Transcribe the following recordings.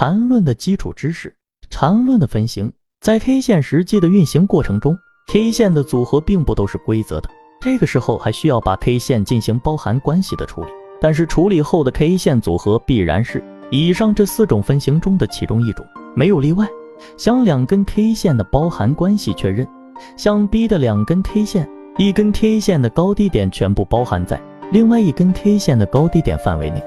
缠论的基础知识，缠论的分型，在 K 线实际的运行过程中，K 线的组合并不都是规则的，这个时候还需要把 K 线进行包含关系的处理。但是处理后的 K 线组合必然是以上这四种分型中的其中一种，没有例外。将两根 K 线的包含关系确认，像 B 的两根 K 线，一根 K 线的高低点全部包含在另外一根 K 线的高低点范围内，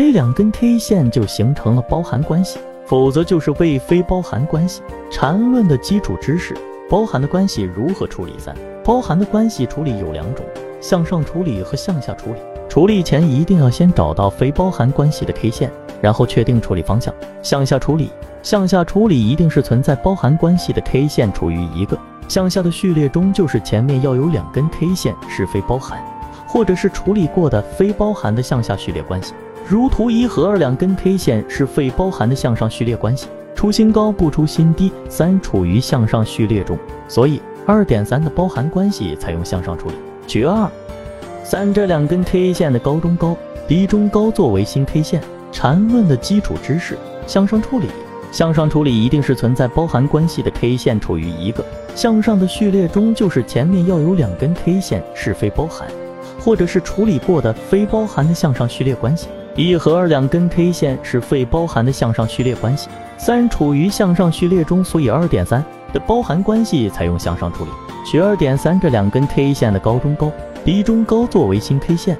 这两根 K 线就形成了包含关系，否则就是为非包含关系。缠论的基础知识：包含的关系如何处理？三、包含的关系处理有两种，向上处理和向下处理。处理前一定要先找到非包含关系的 K 线，然后确定处理方向。向下处理。向下处理一定是存在包含关系的 K 线处于一个向下的序列中，就是前面要有两根 K 线是非包含，或者是处理过的非包含的向下序列关系。如图一和二两根 K 线是非包含的向上序列关系，出新高不出新低，三处于向上序列中，所以二点三的包含关系采用向上处理。取二、三这两根 K 线的高中高、低中高作为新 K 线。缠论的基础知识：向上处理。向上处理一定是存在包含关系的 K 线处于一个向上的序列中，就是前面要有两根 K 线是非包含，或者是处理过的非包含的向上序列关系。一和二两根 K 线是非包含的向上序列关系。三处于向上序列中，所以二点三的包含关系采用向上处理。取二点三这两根 K 线的高中高、低中高作为新 K 线。